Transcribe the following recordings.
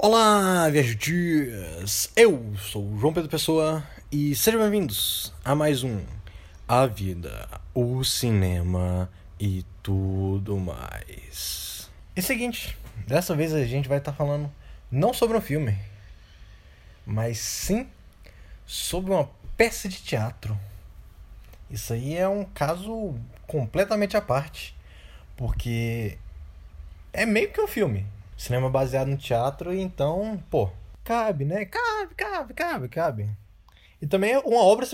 Olá, viajantes! Eu sou o João Pedro Pessoa e sejam bem-vindos a mais um A Vida, o Cinema e tudo mais. É o seguinte, dessa vez a gente vai estar falando não sobre um filme, mas sim sobre uma peça de teatro. Isso aí é um caso completamente à parte, porque é meio que um filme cinema baseado no teatro, então, pô, cabe, né? Cabe, cabe, cabe, cabe. E também é uma obra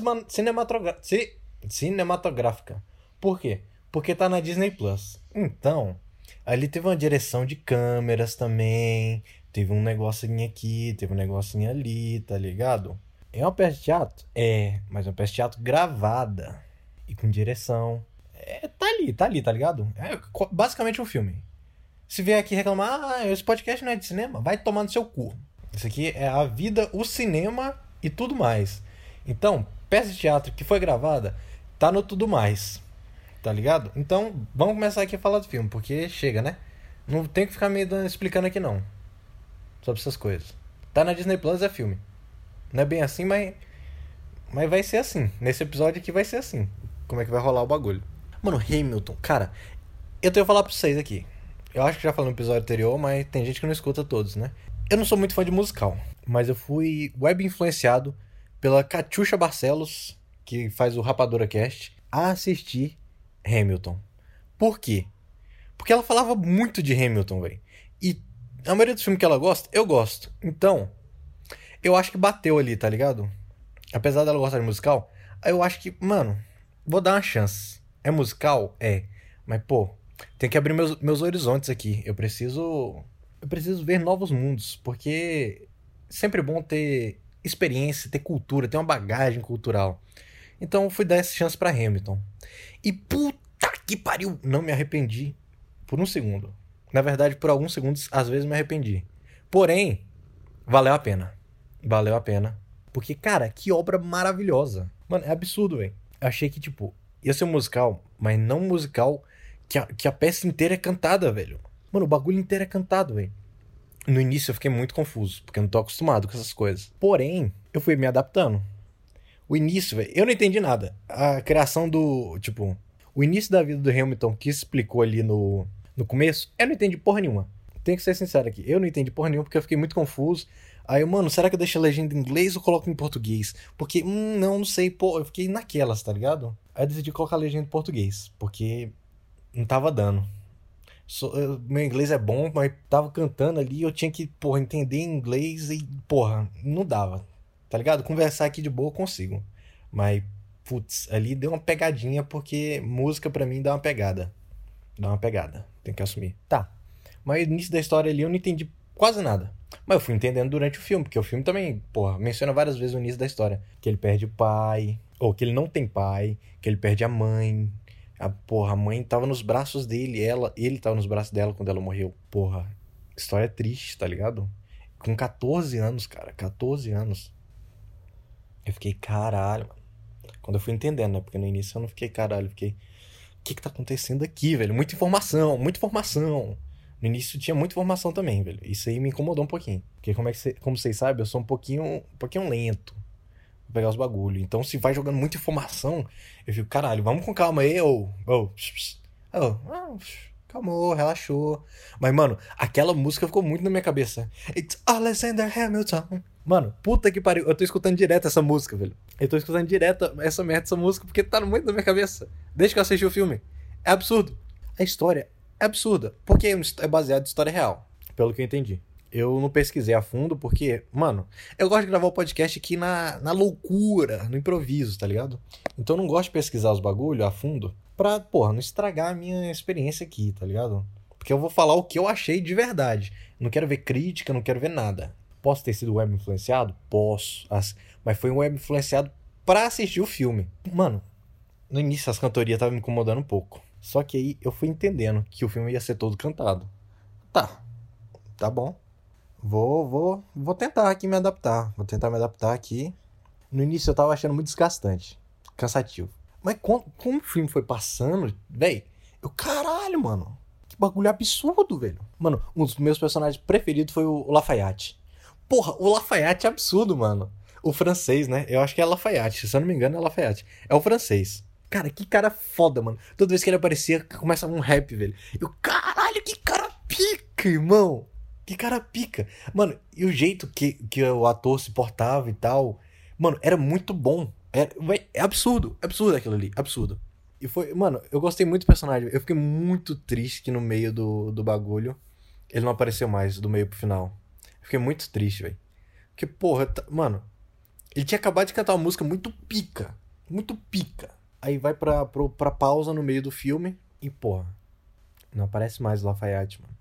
cinematográfica. Por quê? Porque tá na Disney Plus. Então, ali teve uma direção de câmeras também, teve um negocinho aqui, teve um negocinho ali, tá ligado? É uma peça de teatro? É, mas é uma peça de teatro gravada e com direção. É, tá ali, tá ali, tá ligado? É basicamente um filme. Se vier aqui reclamar, ah, esse podcast não é de cinema, vai tomar no seu cu. Isso aqui é a vida, o cinema e tudo mais. Então, peça de teatro que foi gravada, tá no tudo mais. Tá ligado? Então, vamos começar aqui a falar do filme, porque chega, né? Não tem que ficar me explicando aqui não. Sobre essas coisas. Tá na Disney Plus, é filme. Não é bem assim, mas. Mas vai ser assim. Nesse episódio aqui vai ser assim. Como é que vai rolar o bagulho. Mano, Hamilton, cara, eu tenho que falar pra vocês aqui. Eu acho que já falei no episódio anterior, mas tem gente que não escuta todos, né? Eu não sou muito fã de musical, mas eu fui web influenciado pela Catiuxa Barcelos, que faz o Rapadura Cast, a assistir Hamilton. Por quê? Porque ela falava muito de Hamilton, velho. E a maioria dos filmes que ela gosta, eu gosto. Então, eu acho que bateu ali, tá ligado? Apesar dela gostar de musical, eu acho que, mano, vou dar uma chance. É musical? É. Mas, pô, tem que abrir meus, meus horizontes aqui. Eu preciso. Eu preciso ver novos mundos. Porque é sempre bom ter experiência, ter cultura, ter uma bagagem cultural. Então fui dar essa chance para Hamilton. E puta que pariu! Não me arrependi por um segundo. Na verdade, por alguns segundos, às vezes me arrependi. Porém, valeu a pena. Valeu a pena. Porque, cara, que obra maravilhosa. Mano, é absurdo, velho. Achei que, tipo, ia ser um musical, mas não musical que a, que a peça inteira é cantada, velho. Mano, o bagulho inteiro é cantado, velho. No início eu fiquei muito confuso, porque eu não tô acostumado com essas coisas. Porém, eu fui me adaptando. O início, velho, eu não entendi nada. A criação do. Tipo, o início da vida do Hamilton que explicou ali no, no começo, eu não entendi porra nenhuma. Tenho que ser sincero aqui. Eu não entendi porra nenhuma porque eu fiquei muito confuso. Aí, eu, mano, será que eu deixo a legenda em inglês ou coloco em português? Porque, hum, não, não sei, pô, eu fiquei naquelas, tá ligado? Aí eu decidi colocar a legenda em português, porque não tava dando. So, eu, meu inglês é bom, mas tava cantando ali, eu tinha que, porra, entender inglês e, porra, não dava. Tá ligado? Conversar aqui de boa eu consigo. Mas, putz, ali deu uma pegadinha, porque música para mim dá uma pegada. Dá uma pegada, tem que assumir. Tá. Mas início da história ali eu não entendi quase nada. Mas eu fui entendendo durante o filme, porque o filme também, porra, menciona várias vezes o início da história. Que ele perde o pai, ou que ele não tem pai, que ele perde a mãe, a, porra, a mãe tava nos braços dele, ela, ele tava nos braços dela quando ela morreu. Porra, história triste, tá ligado? Com 14 anos, cara, 14 anos. Eu fiquei, caralho, mano. Quando eu fui entendendo, né? Porque no início eu não fiquei, caralho, fiquei. O que que tá acontecendo aqui, velho? Muita informação, muita informação. No início tinha muita informação também, velho. Isso aí me incomodou um pouquinho. Porque como, é que cê, como vocês sabem, eu sou um pouquinho, um pouquinho lento pegar os bagulho. Então, se vai jogando muita informação, eu fico, caralho, vamos com calma aí, ou. Oh, oh, oh, calmou, relaxou. Mas, mano, aquela música ficou muito na minha cabeça. It's Alexander Hamilton. Mano, puta que pariu. Eu tô escutando direto essa música, velho. Eu tô escutando direto essa merda, essa música, porque tá muito na minha cabeça. Desde que eu assisti o filme. É absurdo. A história é absurda. Porque é baseado em história real. Pelo que eu entendi eu não pesquisei a fundo, porque, mano, eu gosto de gravar o podcast aqui na, na loucura, no improviso, tá ligado? Então eu não gosto de pesquisar os bagulho a fundo pra, porra, não estragar a minha experiência aqui, tá ligado? Porque eu vou falar o que eu achei de verdade. Não quero ver crítica, não quero ver nada. Posso ter sido web influenciado? Posso. Mas foi um web influenciado pra assistir o filme. Mano, no início as cantorias estavam me incomodando um pouco. Só que aí eu fui entendendo que o filme ia ser todo cantado. Tá. Tá bom. Vou, vou, vou tentar aqui me adaptar. Vou tentar me adaptar aqui. No início eu tava achando muito desgastante, cansativo. Mas como, como o filme foi passando, véi, eu, caralho, mano. Que bagulho absurdo, velho. Mano, um dos meus personagens preferidos foi o Lafayette. Porra, o Lafayette é absurdo, mano. O francês, né? Eu acho que é Lafayette. Se eu não me engano, é Lafayette. É o francês. Cara, que cara foda, mano. Toda vez que ele aparecia, começa um rap, velho. Eu, caralho, que cara pica, irmão. Que cara pica. Mano, e o jeito que, que o ator se portava e tal. Mano, era muito bom. É, é absurdo. É absurdo aquilo ali. Absurdo. E foi. Mano, eu gostei muito do personagem. Eu fiquei muito triste que no meio do, do bagulho ele não apareceu mais, do meio pro final. Eu fiquei muito triste, velho. Porque, porra, tá, mano. Ele tinha acabado de cantar uma música muito pica. Muito pica. Aí vai pra, pra, pra pausa no meio do filme e, porra. Não aparece mais o Lafayette, mano.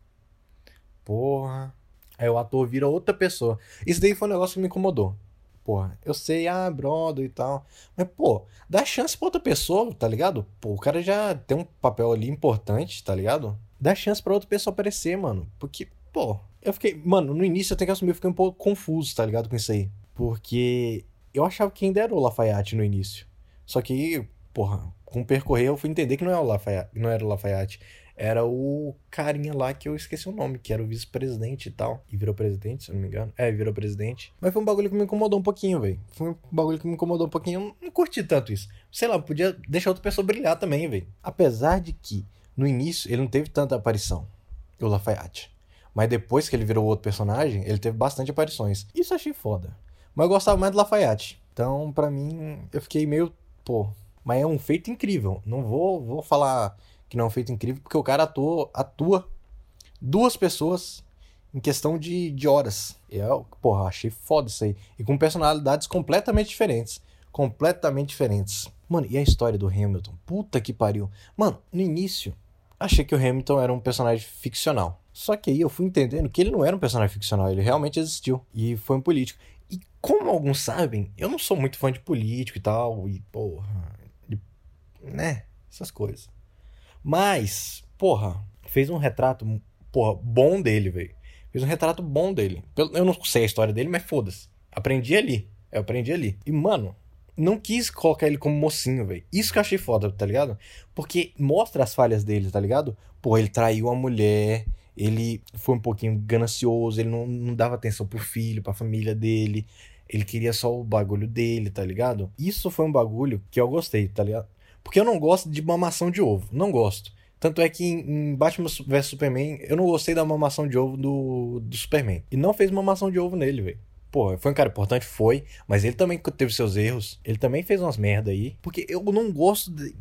Porra. Aí o ator vira outra pessoa. Isso daí foi um negócio que me incomodou. Porra, eu sei, ah, brother e tal. Mas, pô, dá chance pra outra pessoa, tá ligado? Pô, o cara já tem um papel ali importante, tá ligado? Dá chance pra outra pessoa aparecer, mano. Porque, pô, eu fiquei. Mano, no início eu tenho que assumir, eu fiquei um pouco confuso, tá ligado? Com isso aí. Porque eu achava que ainda era o Lafayette no início. Só que, porra, com o percorrer eu fui entender que não, é o Lafayette, não era o Lafayette era o carinha lá que eu esqueci o nome, que era o vice-presidente e tal. E virou presidente, se eu não me engano. É, virou presidente. Mas foi um bagulho que me incomodou um pouquinho, velho. Foi um bagulho que me incomodou um pouquinho. Eu não curti tanto isso. Sei lá, podia deixar outra pessoa brilhar também, velho. Apesar de que, no início, ele não teve tanta aparição, o Lafayette. Mas depois que ele virou outro personagem, ele teve bastante aparições. Isso achei foda. Mas eu gostava mais do Lafayette. Então, para mim, eu fiquei meio, pô. Mas é um feito incrível. Não vou, vou falar que não é um feito incrível, porque o cara atua, atua duas pessoas em questão de, de horas. E eu, porra, achei foda isso aí. E com personalidades completamente diferentes. Completamente diferentes. Mano, e a história do Hamilton? Puta que pariu. Mano, no início, achei que o Hamilton era um personagem ficcional. Só que aí eu fui entendendo que ele não era um personagem ficcional, ele realmente existiu. E foi um político. E como alguns sabem, eu não sou muito fã de político e tal. E, porra. Né? Essas coisas. Mas, porra, fez um retrato, porra, bom dele, velho. Fez um retrato bom dele. Eu não sei a história dele, mas foda-se. Aprendi ali. Eu aprendi ali. E, mano, não quis colocar ele como mocinho, velho. Isso que eu achei foda, tá ligado? Porque mostra as falhas dele, tá ligado? Pô, ele traiu a mulher, ele foi um pouquinho ganancioso, ele não, não dava atenção pro filho, pra família dele. Ele queria só o bagulho dele, tá ligado? Isso foi um bagulho que eu gostei, tá ligado? Porque eu não gosto de mamação de ovo. Não gosto. Tanto é que em Batman vs Superman, eu não gostei da mamação de ovo do, do Superman. E não fez mamação de ovo nele, velho. Pô, foi um cara importante, foi. Mas ele também teve seus erros. Ele também fez umas merda aí. Porque eu não gosto de.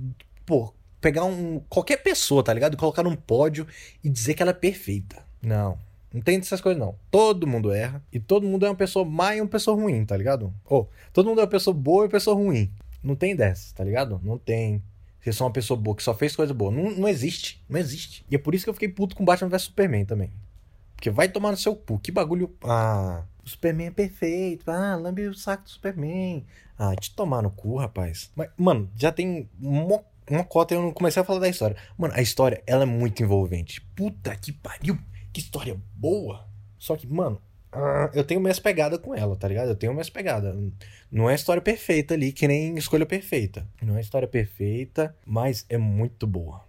Pô, pegar um. qualquer pessoa, tá ligado? Colocar num pódio e dizer que ela é perfeita. Não. Não tem essas coisas, não. Todo mundo erra. E todo mundo é uma pessoa má e uma pessoa ruim, tá ligado? Ou, todo mundo é uma pessoa boa e uma pessoa ruim. Não tem dessa, tá ligado? Não tem. Você só uma pessoa boa que só fez coisa boa. Não, não existe. Não existe. E é por isso que eu fiquei puto com Batman vs Superman também. Porque vai tomar no seu cu. Que bagulho. Ah, o Superman é perfeito. Ah, lambe o saco do Superman. Ah, te tomar no cu, rapaz. Mas, mano, já tem uma, uma cota e eu não comecei a falar da história. Mano, a história, ela é muito envolvente. Puta que pariu. Que história boa. Só que, mano, eu tenho minhas pegadas com ela, tá ligado? Eu tenho minhas pegadas. Não é história perfeita ali, que nem escolha perfeita. Não é história perfeita, mas é muito boa.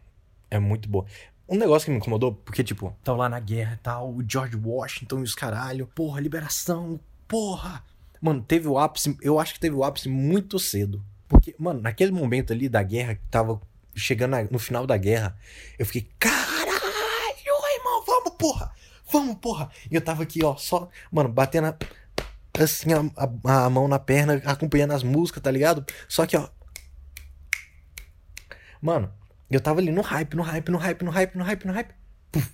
É muito boa. Um negócio que me incomodou, porque, tipo, tava lá na guerra e tal, o George Washington e os caralho, porra, liberação, porra. Mano, teve o ápice, eu acho que teve o ápice muito cedo. Porque, mano, naquele momento ali da guerra, que tava chegando no final da guerra, eu fiquei, caralho, irmão, vamos, porra vamos, porra! E eu tava aqui, ó, só, mano, batendo assim a, a, a, mão na perna, acompanhando as músicas, tá ligado? Só que, ó. Mano, eu tava ali no hype, no hype, no hype, no hype, no hype, no hype. Puf,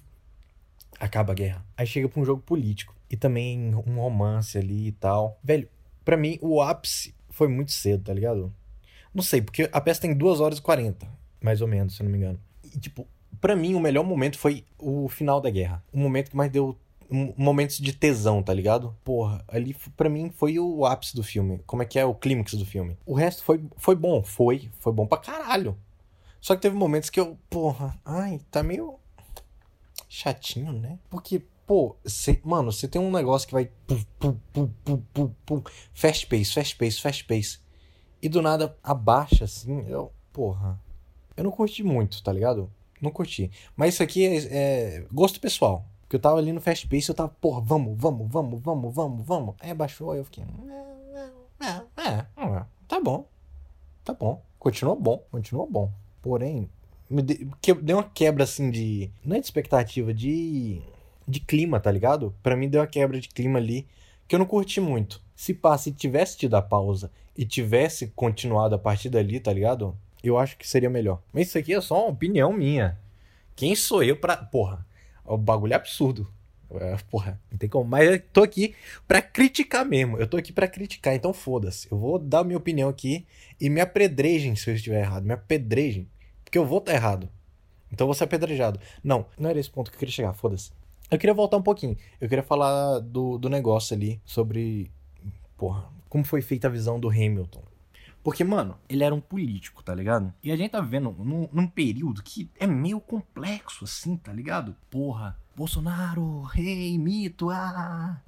acaba a guerra. Aí chega pra um jogo político. E também um romance ali e tal. Velho, pra mim, o ápice foi muito cedo, tá ligado? Não sei, porque a peça tem 2 horas e 40, mais ou menos, se eu não me engano. E, tipo, para mim, o melhor momento foi o final da guerra. O momento que mais deu um, momentos de tesão, tá ligado? Porra, ali para mim foi o ápice do filme. Como é que é o clímax do filme? O resto foi, foi bom, foi, foi bom pra caralho. Só que teve momentos que eu, porra, ai, tá meio chatinho, né? Porque, pô, cê, mano, você tem um negócio que vai pum, pum, pum, pum, pum, fast pace, fast pace, fast pace. E do nada abaixa assim, eu, porra. Eu não curti muito, tá ligado? Não curti. Mas isso aqui é, é gosto pessoal. Porque eu tava ali no fast pace, eu tava, porra, vamos, vamos, vamos, vamos, vamos, vamos. Aí baixou, aí eu fiquei. É, é, é, tá bom. Tá bom. Continuou bom, continuou bom. Porém, me que, deu uma quebra assim de. Não é de expectativa, de. De clima, tá ligado? Pra mim deu uma quebra de clima ali que eu não curti muito. Se pá, se tivesse tido a pausa e tivesse continuado a partir dali, tá ligado? Eu acho que seria melhor. Mas isso aqui é só uma opinião minha. Quem sou eu pra. Porra, o bagulho é absurdo. É, porra, não tem como. Mas eu tô aqui pra criticar mesmo. Eu tô aqui pra criticar, então foda-se. Eu vou dar minha opinião aqui e me apedrejem se eu estiver errado. Me apedrejem. Porque eu vou estar tá errado. Então eu vou ser apedrejado. Não, não era esse ponto que eu queria chegar, foda-se. Eu queria voltar um pouquinho. Eu queria falar do, do negócio ali sobre. Porra, como foi feita a visão do Hamilton. Porque, mano, ele era um político, tá ligado? E a gente tá vivendo num, num período que é meio complexo, assim, tá ligado? Porra, Bolsonaro, rei, mito, ah.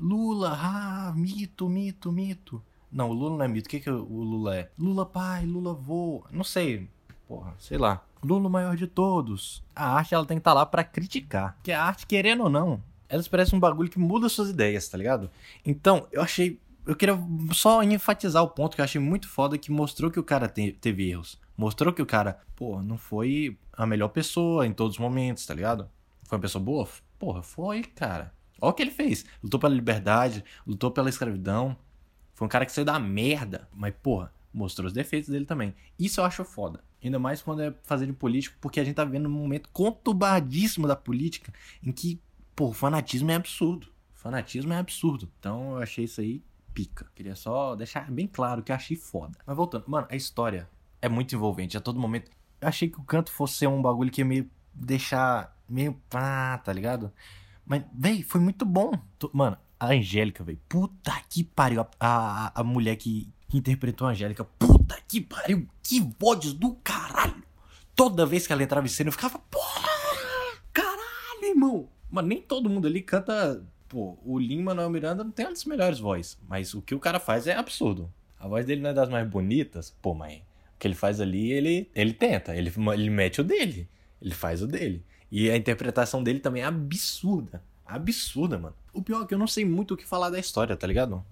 Lula, ah, mito, mito, mito. Não, o Lula não é mito. O que, que o Lula é? Lula pai, Lula vô. Não sei. Porra, sei lá. Lula maior de todos. A arte, ela tem que estar tá lá para criticar. Que a arte, querendo ou não, elas parecem um bagulho que muda suas ideias, tá ligado? Então, eu achei eu queria só enfatizar o ponto que eu achei muito foda que mostrou que o cara te, teve erros. Mostrou que o cara, pô, não foi a melhor pessoa em todos os momentos, tá ligado? Foi uma pessoa boa? Porra, foi, cara. Olha o que ele fez. Lutou pela liberdade, lutou pela escravidão. Foi um cara que saiu da merda. Mas, porra, mostrou os defeitos dele também. Isso eu acho foda. Ainda mais quando é fazer de político, porque a gente tá vendo um momento conturbadíssimo da política em que, pô, o fanatismo é absurdo. Fanatismo é absurdo. Então eu achei isso aí pica. Queria só deixar bem claro que eu achei foda. Mas voltando, mano, a história é muito envolvente. A todo momento. Eu achei que o canto fosse ser um bagulho que ia meio deixar meio. Ah, tá ligado? Mas, véi, foi muito bom. Mano, a Angélica, véi. Puta que pariu. A, a, a mulher que, que interpretou a Angélica. Puta que pariu. Que voz do caralho. Toda vez que ela entrava em cena, eu ficava. Porra! Caralho, irmão. Mano, nem todo mundo ali canta pô, o Lin-Manuel Miranda não tem uma das melhores vozes, mas o que o cara faz é absurdo. A voz dele não é das mais bonitas, pô, mas o que ele faz ali, ele, ele tenta, ele, ele mete o dele, ele faz o dele. E a interpretação dele também é absurda, absurda, mano. O pior é que eu não sei muito o que falar da história, tá ligado?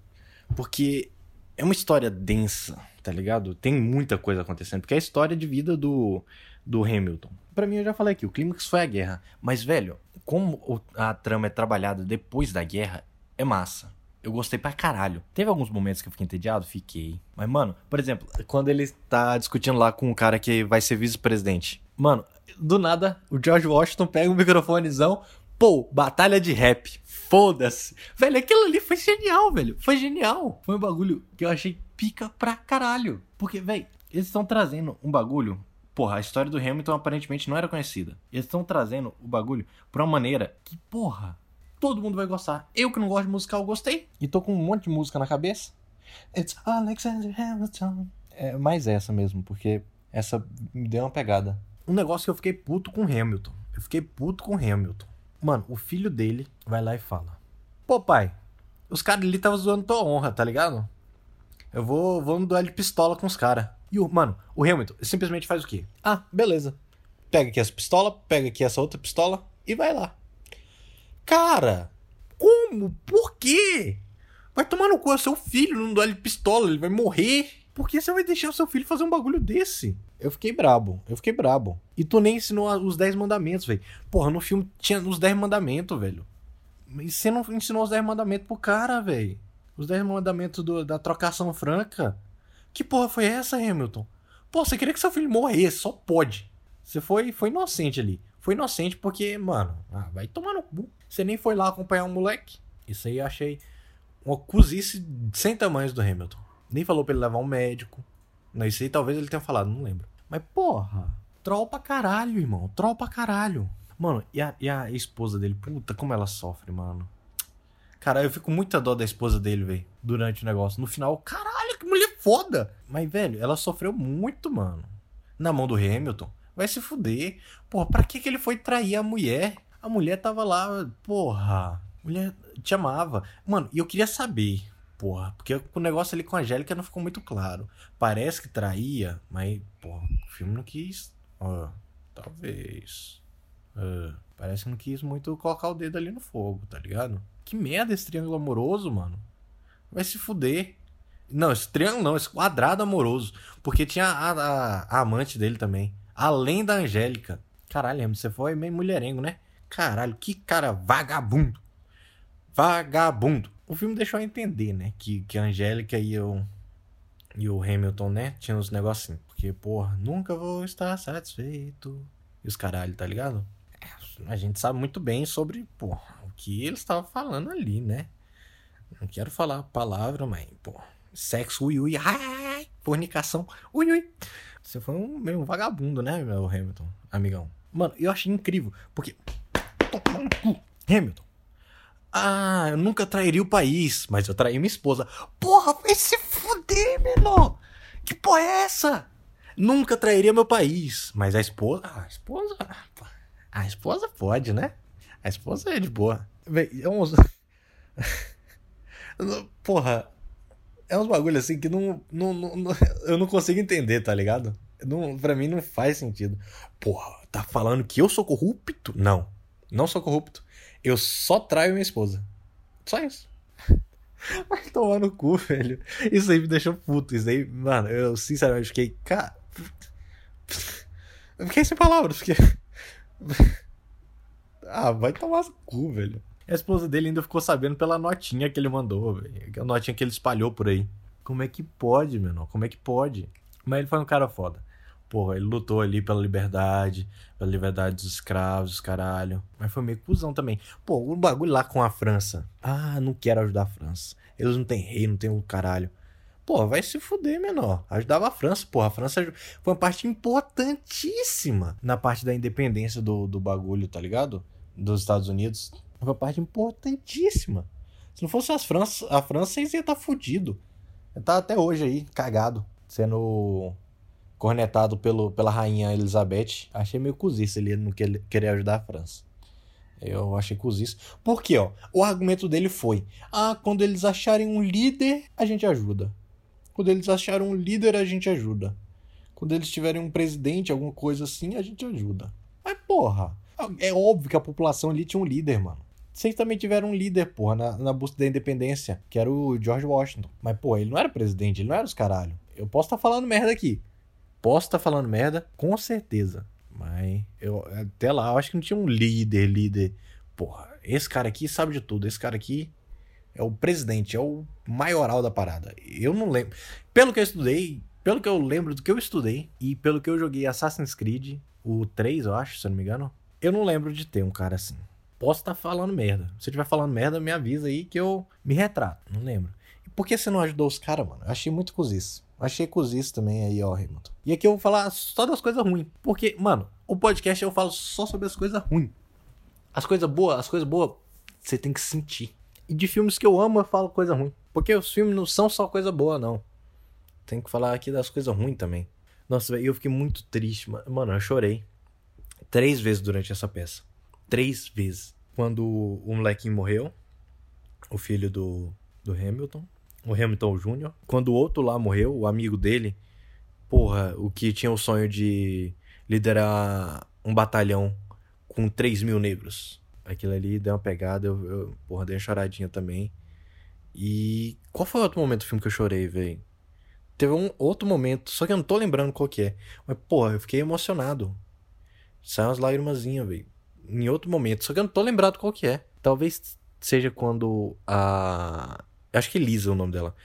Porque é uma história densa, tá ligado? Tem muita coisa acontecendo, porque é a história de vida do, do Hamilton. Para mim, eu já falei aqui, o clímax foi a guerra. Mas, velho, como a trama é trabalhada depois da guerra, é massa. Eu gostei pra caralho. Teve alguns momentos que eu fiquei entediado? Fiquei. Mas, mano, por exemplo, quando ele tá discutindo lá com o cara que vai ser vice-presidente. Mano, do nada, o George Washington pega um microfonezão. Pô, batalha de rap. Foda-se. Velho, aquilo ali foi genial, velho. Foi genial. Foi um bagulho que eu achei pica pra caralho. Porque, velho, eles estão trazendo um bagulho porra, a história do Hamilton aparentemente não era conhecida. Eles estão trazendo o bagulho pra uma maneira que, porra, todo mundo vai gostar. Eu que não gosto de musical, gostei. E tô com um monte de música na cabeça. It's Alexander Hamilton. É mais essa mesmo, porque essa me deu uma pegada. Um negócio que eu fiquei puto com o Hamilton. Eu fiquei puto com o Hamilton. Mano, o filho dele vai lá e fala: Pô, pai, os caras ali estavam zoando tua honra, tá ligado? Eu vou, vou no duelo de pistola com os caras. E o, mano, o Hamilton simplesmente faz o quê? Ah, beleza. Pega aqui essa pistola, pega aqui essa outra pistola e vai lá. Cara, como? Por quê? Vai tomar no cu, é seu filho, não dá ele pistola, ele vai morrer. Por que você vai deixar o seu filho fazer um bagulho desse? Eu fiquei brabo, eu fiquei brabo. E tu nem ensinou os 10 mandamentos, velho. Porra, no filme tinha os 10 mandamentos, velho. E você não ensinou os 10 mandamentos pro cara, velho. Os 10 mandamentos do, da trocação franca. Que porra foi essa, Hamilton? Pô, você queria que seu filho morresse, só pode. Você foi, foi inocente ali. Foi inocente porque, mano, ah, vai tomar no cu. Você nem foi lá acompanhar um moleque. Isso aí eu achei uma cozice sem tamanhos do Hamilton. Nem falou pra ele levar um médico. Isso aí talvez ele tenha falado, não lembro. Mas, porra, troll pra caralho, irmão. Troll pra caralho. Mano, e a, e a esposa dele? Puta, como ela sofre, mano. Cara, eu fico com muita dó da esposa dele, velho. Durante o negócio. No final, caralho, que mulher foda. Mas, velho, ela sofreu muito, mano. Na mão do Hamilton. Vai se fuder. Porra, pra que, que ele foi trair a mulher? A mulher tava lá, porra. Mulher te amava. Mano, e eu queria saber, porra. Porque o negócio ali com a Angélica não ficou muito claro. Parece que traía, mas, porra, o filme não quis. Ó, Talvez. Uh, parece que não quis muito colocar o dedo ali no fogo, tá ligado? Que merda esse triângulo amoroso, mano. Vai se fuder. Não, esse triângulo não, esse quadrado amoroso. Porque tinha a, a, a amante dele também. Além da Angélica. Caralho, você foi meio mulherengo, né? Caralho, que cara vagabundo. Vagabundo. O filme deixou a entender, né? Que, que a Angélica e o, e o Hamilton, né? Tinham uns negocinhos. Porque, porra, nunca vou estar satisfeito. E os caralho, tá ligado? É, a gente sabe muito bem sobre, porra, o que eles estavam falando ali, né? Não quero falar a palavra, mas, porra, sexo, ui, ui, ai, fornicação, ui, ui. Você foi um meio vagabundo, né, meu Hamilton, amigão? Mano, eu achei incrível, porque. Hamilton. Ah, eu nunca trairia o país, mas eu traí minha esposa. Porra, vai se fuder, menor! Que porra é essa? Nunca trairia meu país, mas a esposa. A esposa. A esposa pode, né? A esposa é de boa. Véi, é. Porra. É uns bagulho assim que não, não, não, eu não consigo entender, tá ligado? Não, pra mim não faz sentido. Porra, tá falando que eu sou corrupto? Não. Não sou corrupto. Eu só traio minha esposa. Só isso. Vai tomar no cu, velho. Isso aí me deixou puto. Isso aí, mano, eu sinceramente fiquei. Cara. Eu fiquei sem palavras, porque. Ah, vai tomar no cu, velho. A esposa dele ainda ficou sabendo pela notinha que ele mandou. A notinha que ele espalhou por aí. Como é que pode, menor? Como é que pode? Mas ele foi um cara foda. Porra, ele lutou ali pela liberdade, pela liberdade dos escravos, caralho. Mas foi meio cuzão também. Pô, o bagulho lá com a França. Ah, não quero ajudar a França. Eles não têm rei, não tem um caralho. Pô, vai se fuder, menor. Ajudava a França, porra. A França foi uma parte importantíssima na parte da independência do, do bagulho, tá ligado? Dos Estados Unidos. Uma parte importantíssima. Se não fosse as França, a França, vocês iam estar tá fudido. Tá até hoje aí, cagado. Sendo cornetado pelo, pela rainha Elizabeth. Achei meio cozice ele não querer ajudar a França. Eu achei cozice. Por quê, ó? O argumento dele foi: ah, quando eles acharem um líder, a gente ajuda. Quando eles acharem um líder, a gente ajuda. Quando eles tiverem um presidente, alguma coisa assim, a gente ajuda. Mas, porra, é óbvio que a população ali tinha um líder, mano. Vocês também tiveram um líder, porra, na, na busca da independência, que era o George Washington. Mas, porra, ele não era presidente, ele não era os caralho. Eu posso estar tá falando merda aqui. Posso estar tá falando merda, com certeza. Mas eu até lá eu acho que não tinha um líder, líder. Porra, esse cara aqui sabe de tudo. Esse cara aqui é o presidente, é o maioral da parada. Eu não lembro. Pelo que eu estudei, pelo que eu lembro do que eu estudei e pelo que eu joguei Assassin's Creed, o 3, eu acho, se eu não me engano, eu não lembro de ter um cara assim. Posso estar tá falando merda. Se eu estiver falando merda, me avisa aí que eu me retrato. Não lembro. E por que você não ajudou os caras, mano? Eu achei muito cozice. Achei cozice também aí, ó, Hamilton. E aqui eu vou falar só das coisas ruins. Porque, mano, o podcast eu falo só sobre as coisas ruins. As coisas boas, as coisas boas, você tem que sentir. E de filmes que eu amo, eu falo coisa ruim. Porque os filmes não são só coisa boa, não. Tem que falar aqui das coisas ruins também. Nossa, velho, eu fiquei muito triste, mano. Eu chorei. Três vezes durante essa peça. Três vezes. Quando o molequinho morreu, o filho do, do Hamilton o Hamilton Jr. Quando o outro lá morreu, o amigo dele, porra, o que tinha o sonho de liderar um batalhão com 3 mil negros. Aquilo ali deu uma pegada, eu, eu porra, dei uma choradinha também. E qual foi o outro momento do filme que eu chorei, velho? Teve um outro momento, só que eu não tô lembrando qual que é. Mas, porra, eu fiquei emocionado. Saiu umas lágrimazinhas, velho. Em outro momento, só que eu não tô lembrado qual que é. Talvez seja quando a Acho que Elisa é o nome dela.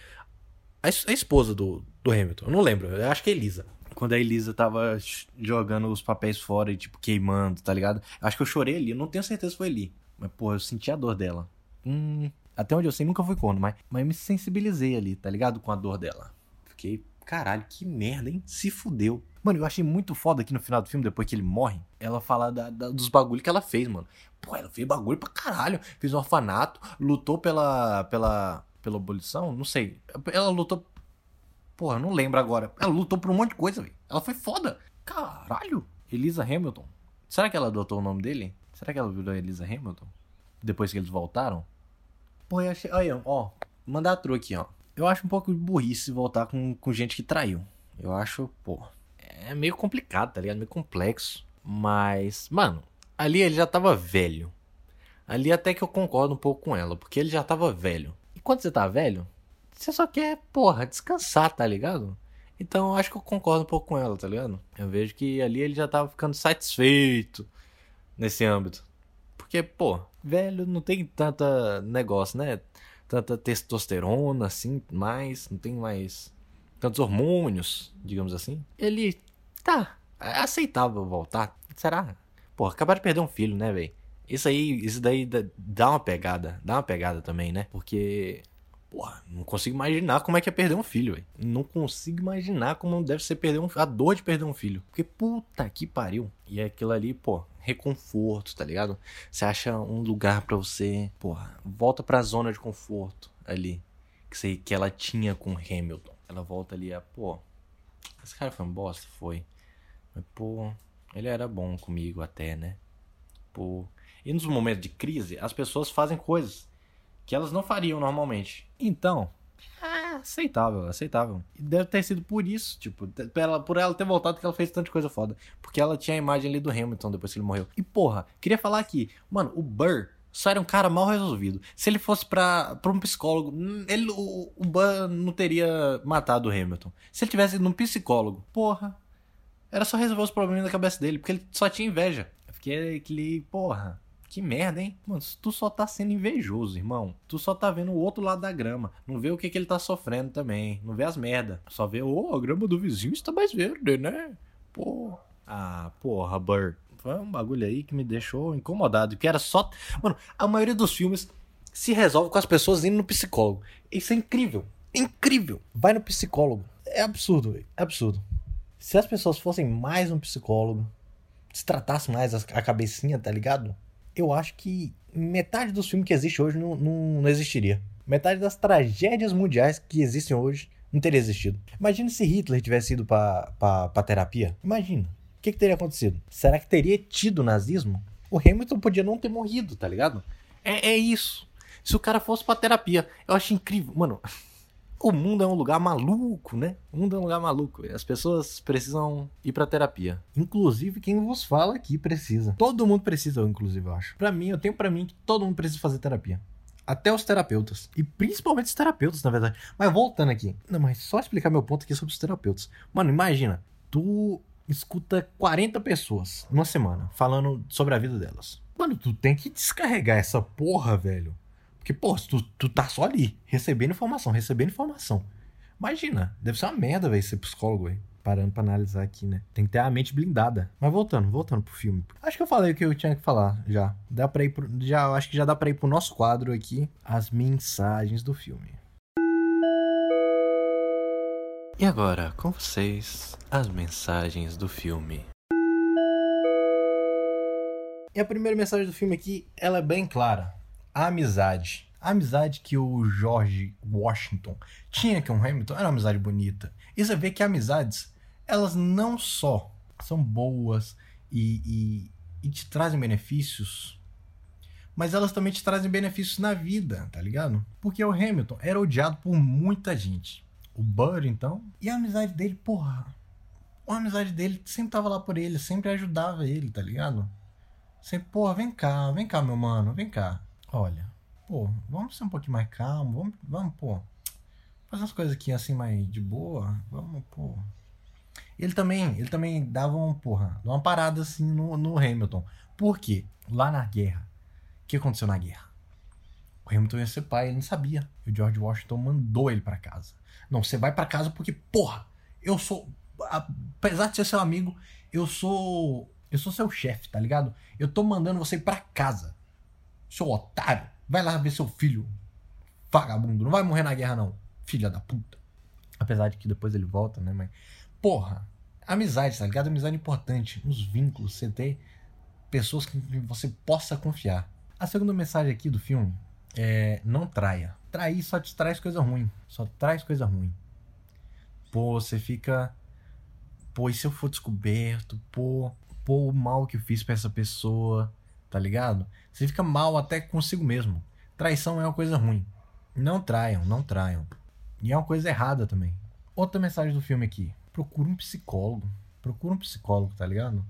A, a esposa do, do Hamilton. Eu não lembro. Eu acho que é Elisa. Quando a Elisa tava jogando os papéis fora e, tipo, queimando, tá ligado? Acho que eu chorei ali. Eu não tenho certeza se foi ali. Mas, pô, eu senti a dor dela. Hum. Até onde eu sei, nunca fui corno, mas, mas me sensibilizei ali, tá ligado? Com a dor dela. Fiquei, caralho, que merda, hein? Se fudeu. Mano, eu achei muito foda aqui no final do filme, depois que ele morre, ela fala da, da, dos bagulhos que ela fez, mano. Pô, ela fez bagulho pra caralho. Fez um orfanato, lutou pela, pela, pela abolição? Não sei. Ela lutou. Porra, não lembro agora. Ela lutou por um monte de coisa, velho. Ela foi foda. Caralho. Elisa Hamilton. Será que ela adotou o nome dele? Será que ela virou Elisa Hamilton? Depois que eles voltaram? Porra, eu achei. Aí, ó. Mandar a aqui, ó. Eu acho um pouco burrice voltar com, com gente que traiu. Eu acho, pô. É meio complicado, tá ligado? Meio complexo. Mas, mano, ali ele já tava velho. Ali até que eu concordo um pouco com ela, porque ele já tava velho. E quando você tá velho, você só quer, porra, descansar, tá ligado? Então eu acho que eu concordo um pouco com ela, tá ligado? Eu vejo que ali ele já tava ficando satisfeito nesse âmbito. Porque, pô, velho não tem tanta negócio, né? Tanta testosterona assim, mais, não tem mais tantos hormônios, digamos assim. Ele tá é aceitável voltar. Será? Pô, acabar de perder um filho, né, velho? Isso aí, isso daí dá uma pegada, dá uma pegada também, né? Porque Porra, não consigo imaginar como é que é perder um filho, velho. Não consigo imaginar como deve ser perder um a dor de perder um filho. Porque puta que pariu. E é aquilo ali, pô, reconforto, tá ligado? Você acha um lugar para você, porra, volta pra zona de conforto ali que você, que ela tinha com Hamilton. Ela volta ali a, pô, esse cara foi um bosta, foi. Mas pô, ele era bom comigo até, né? Pô, e nos momentos de crise, as pessoas fazem coisas que elas não fariam normalmente. Então, é aceitável, aceitável. E deve ter sido por isso, tipo, por ela, por ela ter voltado que ela fez tanta coisa foda. Porque ela tinha a imagem ali do Hamilton depois que ele morreu. E porra, queria falar aqui, mano, o Burr só era um cara mal resolvido. Se ele fosse pra um psicólogo, ele, o, o Burr não teria matado o Hamilton. Se ele tivesse ido num psicólogo, porra, era só resolver os problemas da cabeça dele, porque ele só tinha inveja. Eu fiquei aquele, porra, que merda, hein? Mano, tu só tá sendo invejoso, irmão. Tu só tá vendo o outro lado da grama. Não vê o que, que ele tá sofrendo também. Não vê as merda. Só vê, ô, oh, a grama do vizinho está mais verde, né? Pô. Ah, porra, Bird. Foi um bagulho aí que me deixou incomodado. Que era só. Mano, a maioria dos filmes se resolve com as pessoas indo no psicólogo. Isso é incrível. incrível. Vai no psicólogo. É absurdo, velho. É absurdo. Se as pessoas fossem mais um psicólogo, se tratasse mais a cabecinha, tá ligado? eu acho que metade dos filmes que existe hoje não, não, não existiria. Metade das tragédias mundiais que existem hoje não teria existido. Imagina se Hitler tivesse ido pra, pra, pra terapia. Imagina. O que, que teria acontecido? Será que teria tido nazismo? O Hamilton podia não ter morrido, tá ligado? É, é isso. Se o cara fosse pra terapia, eu acho incrível. Mano, o mundo é um lugar maluco, né? O mundo é um lugar maluco. As pessoas precisam ir pra terapia. Inclusive, quem vos fala aqui precisa. Todo mundo precisa, inclusive, eu acho. Pra mim, eu tenho para mim que todo mundo precisa fazer terapia. Até os terapeutas. E principalmente os terapeutas, na verdade. Mas voltando aqui. Não, mas só explicar meu ponto aqui sobre os terapeutas. Mano, imagina. Tu escuta 40 pessoas numa semana falando sobre a vida delas. Mano, tu tem que descarregar essa porra, velho. Porque, pô, tu, tu tá só ali, recebendo informação, recebendo informação. Imagina, deve ser uma merda, velho, ser psicólogo, velho. Parando pra analisar aqui, né? Tem que ter a mente blindada. Mas voltando, voltando pro filme. Acho que eu falei o que eu tinha que falar já. Dá pra ir pro, já, acho que já dá pra ir pro nosso quadro aqui, as mensagens do filme. E agora, com vocês, as mensagens do filme. E a primeira mensagem do filme aqui, ela é bem clara a amizade. A amizade que o George Washington tinha com o Hamilton era uma amizade bonita. E você vê que amizades, elas não só são boas e, e, e te trazem benefícios, mas elas também te trazem benefícios na vida, tá ligado? Porque o Hamilton era odiado por muita gente. O Burr, então, e a amizade dele, porra. A amizade dele sempre tava lá por ele, sempre ajudava ele, tá ligado? Sempre, porra, vem cá, vem cá, meu mano, vem cá olha, pô, vamos ser um pouquinho mais calmo, vamos, vamos, pô, fazer umas coisas aqui assim mais de boa, vamos, pô. Ele também, ele também dava um, porra, uma parada assim no, no Hamilton. Por quê? Lá na guerra, o que aconteceu na guerra? O Hamilton ia ser pai, ele não sabia. E o George Washington mandou ele para casa. Não, você vai para casa porque, porra, eu sou, apesar de ser seu amigo, eu sou, eu sou seu chefe, tá ligado? Eu tô mandando você para casa. Seu otário. Vai lá ver seu filho. Vagabundo. Não vai morrer na guerra, não. Filha da puta. Apesar de que depois ele volta, né? Mas. Porra. Amizade, tá ligado? Amizade é importante. Os vínculos. Você ter pessoas que você possa confiar. A segunda mensagem aqui do filme é: não traia. Trair só te traz coisa ruim. Só traz coisa ruim. Pô, você fica. Pô, e se eu for descoberto? Pô, pô, o mal que eu fiz pra essa pessoa tá ligado? Você fica mal até consigo mesmo. Traição é uma coisa ruim. Não traiam, não traiam. E é uma coisa errada também. Outra mensagem do filme aqui. Procura um psicólogo. Procura um psicólogo, tá ligado?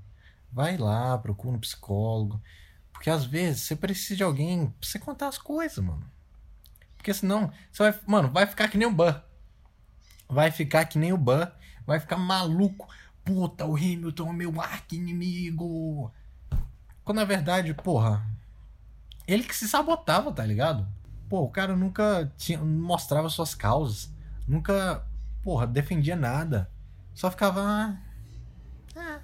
Vai lá, procura um psicólogo. Porque às vezes você precisa de alguém pra você contar as coisas, mano. Porque senão, você vai, mano, vai ficar que nem o Ban. Vai ficar que nem o Ban. Vai ficar maluco. Puta, o Hamilton é meu arqui-inimigo. Quando na verdade, porra, ele que se sabotava, tá ligado? Pô, o cara nunca tinha, mostrava suas causas. Nunca, porra, defendia nada. Só ficava. Ah, ah,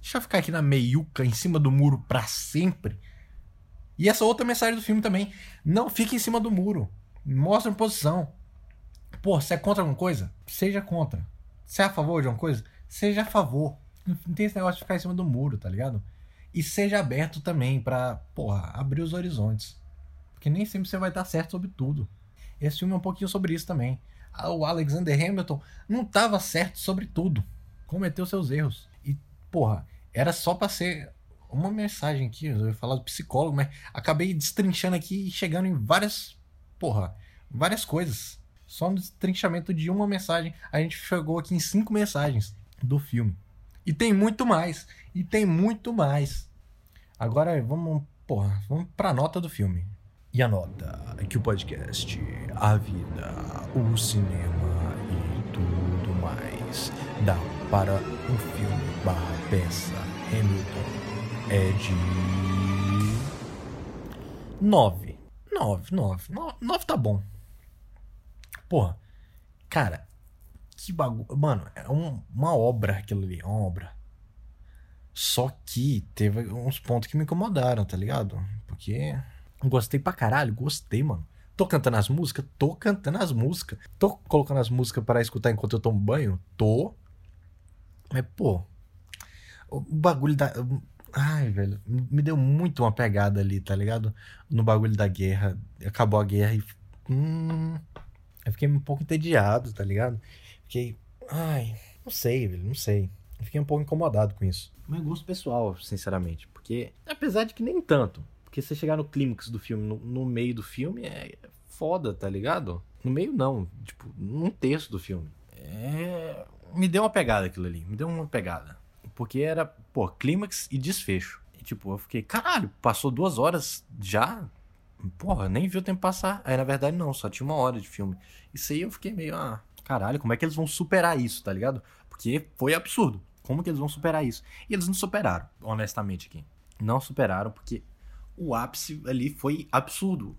deixa eu ficar aqui na meiuca, em cima do muro pra sempre. E essa outra mensagem do filme também. Não fique em cima do muro. Mostra uma posição. Pô, você é contra alguma coisa? Seja contra. Você é a favor de alguma coisa? Seja a favor. Não tem esse negócio de ficar em cima do muro, tá ligado? E seja aberto também pra, porra, abrir os horizontes. Porque nem sempre você vai estar certo sobre tudo. Esse filme é um pouquinho sobre isso também. Ah, o Alexander Hamilton não estava certo sobre tudo. Cometeu seus erros. E, porra, era só pra ser uma mensagem aqui. Eu ia falar do psicólogo, mas acabei destrinchando aqui e chegando em várias, porra, várias coisas. Só no destrinchamento de uma mensagem, a gente chegou aqui em cinco mensagens do filme. E tem muito mais. E tem muito mais. Agora vamos, porra, vamos pra nota do filme. E a nota que o podcast, a vida, o cinema e tudo mais dá para um filme barra peça Hamilton é de 9. 9, 9. 9 tá bom. Porra, cara, que bagulho. Mano, é um, uma obra aquilo ali, uma obra. Só que teve uns pontos que me incomodaram, tá ligado? Porque gostei pra caralho, gostei, mano. Tô cantando as músicas? Tô cantando as músicas. Tô colocando as músicas para escutar enquanto eu tomo banho? Tô. Mas, pô, o bagulho da. Ai, velho, me deu muito uma pegada ali, tá ligado? No bagulho da guerra. Acabou a guerra e. Hum, eu fiquei um pouco entediado, tá ligado? Fiquei. Ai, não sei, velho, não sei. Fiquei um pouco incomodado com isso. Mas é gosto pessoal, sinceramente. Porque, apesar de que nem tanto. Porque você chegar no clímax do filme, no, no, meio do filme, é foda, tá ligado? No meio não, tipo, num terço do filme. É. Me deu uma pegada aquilo ali, me deu uma pegada. Porque era, pô, clímax e desfecho. E, tipo, eu fiquei, caralho, passou duas horas já? Porra, nem viu o tempo passar. Aí, na verdade, não, só tinha uma hora de filme. Isso aí eu fiquei meio, ah, caralho, como é que eles vão superar isso, tá ligado? Porque foi absurdo. Como que eles vão superar isso? E eles não superaram, honestamente aqui. Não superaram porque o ápice ali foi absurdo.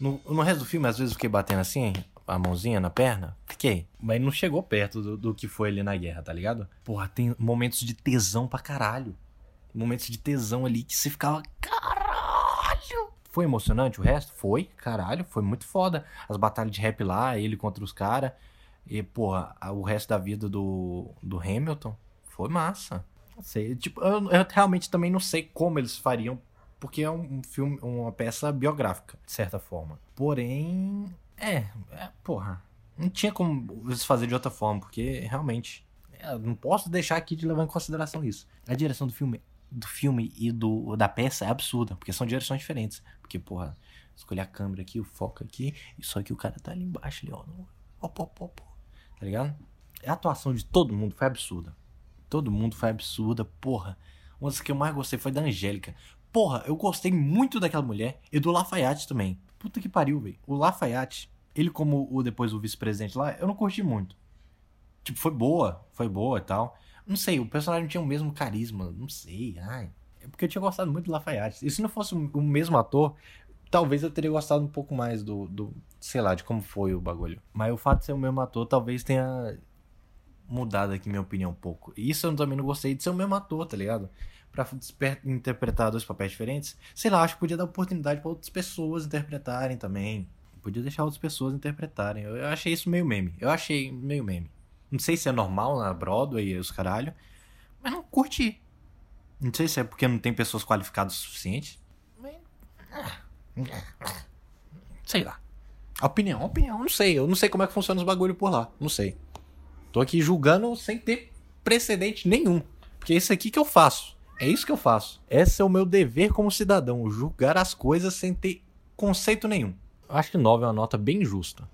No, no resto do filme, às vezes eu fiquei batendo assim, a mãozinha na perna. Fiquei. Mas não chegou perto do, do que foi ali na guerra, tá ligado? Porra, tem momentos de tesão pra caralho. Momentos de tesão ali que você ficava. Caralho! Foi emocionante o resto? Foi, caralho, foi muito foda. As batalhas de rap lá, ele contra os caras. E, porra, o resto da vida do, do Hamilton foi massa. Não sei, tipo, eu, eu realmente também não sei como eles fariam, porque é um filme, uma peça biográfica, de certa forma. Porém, é, é porra, não tinha como eles fazer de outra forma, porque realmente, é, não posso deixar aqui de levar em consideração isso. A direção do filme do filme e do da peça é absurda, porque são direções diferentes. Porque, porra, escolher a câmera aqui, o foco aqui, e só que o cara tá ali embaixo, ali, ó. Op, op, op, tá ligado? A atuação de todo mundo foi absurda. Todo mundo foi absurda, porra. Uma das que eu mais gostei foi da Angélica. Porra, eu gostei muito daquela mulher e do Lafayette também. Puta que pariu, velho. O Lafayette, ele como o depois o vice-presidente lá, eu não curti muito. Tipo, foi boa, foi boa e tal. Não sei, o personagem tinha o mesmo carisma, não sei, ai. É porque eu tinha gostado muito do Lafayette. E se não fosse o mesmo ator, talvez eu teria gostado um pouco mais do, do, sei lá, de como foi o bagulho. Mas o fato de ser o mesmo ator talvez tenha mudado aqui minha opinião um pouco. Isso eu também não gostei de ser o mesmo ator, tá ligado? Pra interpretar dois papéis diferentes. Sei lá, acho que podia dar oportunidade para outras pessoas interpretarem também. Podia deixar outras pessoas interpretarem. Eu achei isso meio meme. Eu achei meio meme. Não sei se é normal na Broadway e os caralho, mas não curti. Não sei se é porque não tem pessoas qualificadas o suficiente. Sei lá. Opinião, opinião, não sei. Eu não sei como é que funciona os bagulho por lá. Não sei. Tô aqui julgando sem ter precedente nenhum. Porque é isso aqui que eu faço. É isso que eu faço. Esse é o meu dever como cidadão. Julgar as coisas sem ter conceito nenhum. Acho que 9 é uma nota bem justa.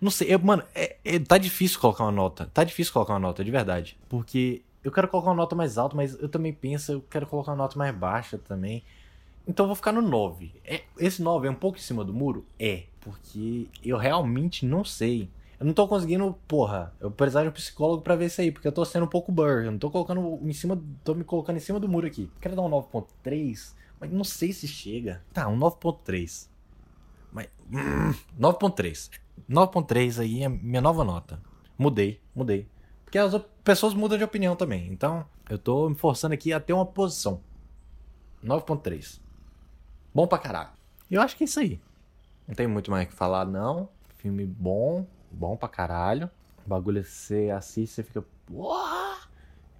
Não sei, eu, mano, é, é, tá difícil colocar uma nota. Tá difícil colocar uma nota, de verdade. Porque eu quero colocar uma nota mais alta, mas eu também penso, eu quero colocar uma nota mais baixa também. Então eu vou ficar no 9. É, esse 9 é um pouco em cima do muro? É, porque eu realmente não sei. Eu não tô conseguindo, porra, eu precisava de um psicólogo pra ver isso aí, porque eu tô sendo um pouco burr. Eu não tô colocando em cima, tô me colocando em cima do muro aqui. Quero dar um 9.3, mas não sei se chega. Tá, um 9.3. Mas. Hum, 9.3. 9.3 aí é minha nova nota. Mudei, mudei. Porque as pessoas mudam de opinião também. Então, eu tô me forçando aqui a ter uma posição. 9.3. Bom pra caralho. Eu acho que é isso aí. Não tem muito mais o que falar, não. Filme bom, bom pra caralho. O bagulho você assiste, você fica.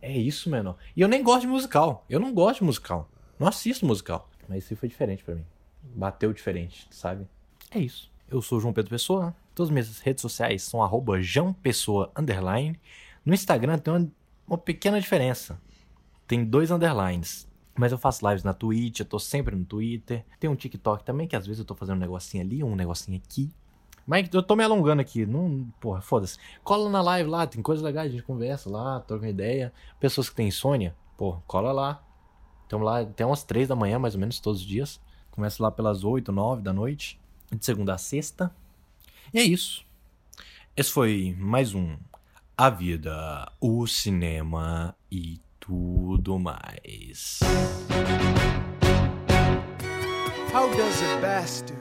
É isso, menor. E eu nem gosto de musical. Eu não gosto de musical. Não assisto musical. Mas isso foi diferente para mim. Bateu diferente, sabe? É isso. Eu sou João Pedro Pessoa. Todas as minhas redes sociais são arroba. No Instagram tem uma, uma pequena diferença. Tem dois underlines. Mas eu faço lives na Twitch, eu tô sempre no Twitter. Tem um TikTok também, que às vezes eu tô fazendo um negocinho ali, um negocinho aqui. Mas eu tô me alongando aqui. Não, porra, foda-se. Cola na live lá, tem coisas legais, a gente conversa lá, troca ideia. Pessoas que têm insônia, pô, cola lá. Estamos lá até umas três da manhã, mais ou menos, todos os dias. Começa lá pelas oito, nove da noite. De segunda a sexta. E é isso. Esse foi mais um A Vida, o Cinema e tudo mais. How does a bastard,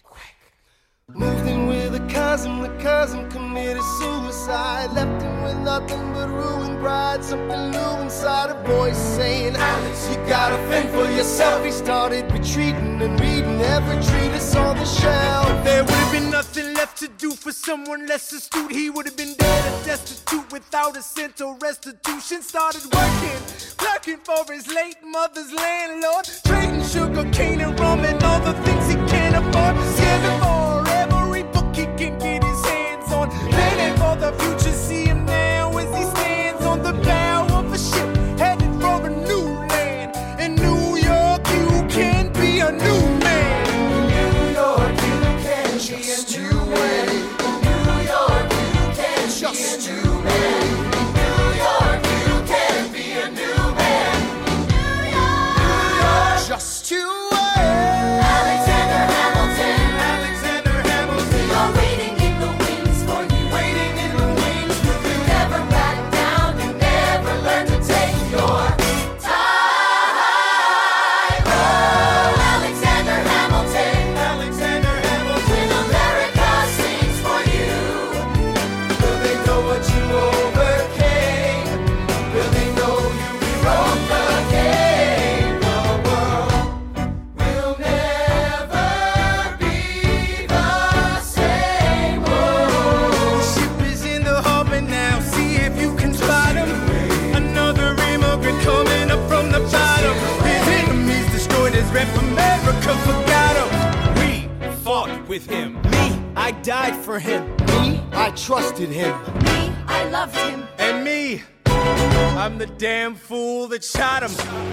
quick. Moved in with a cousin, the cousin committed suicide. Left him with nothing but ruined pride. Something new inside a voice saying, Alex, you gotta fend for yourself. He started retreating and reading every treatise on the shelf. There would have been nothing left to do for someone less astute. He would have been dead and destitute without a cent or restitution. Started working, clerking for his late mother's landlord, trading sugar cane and rum and all the things he can't afford. Scamming Adams.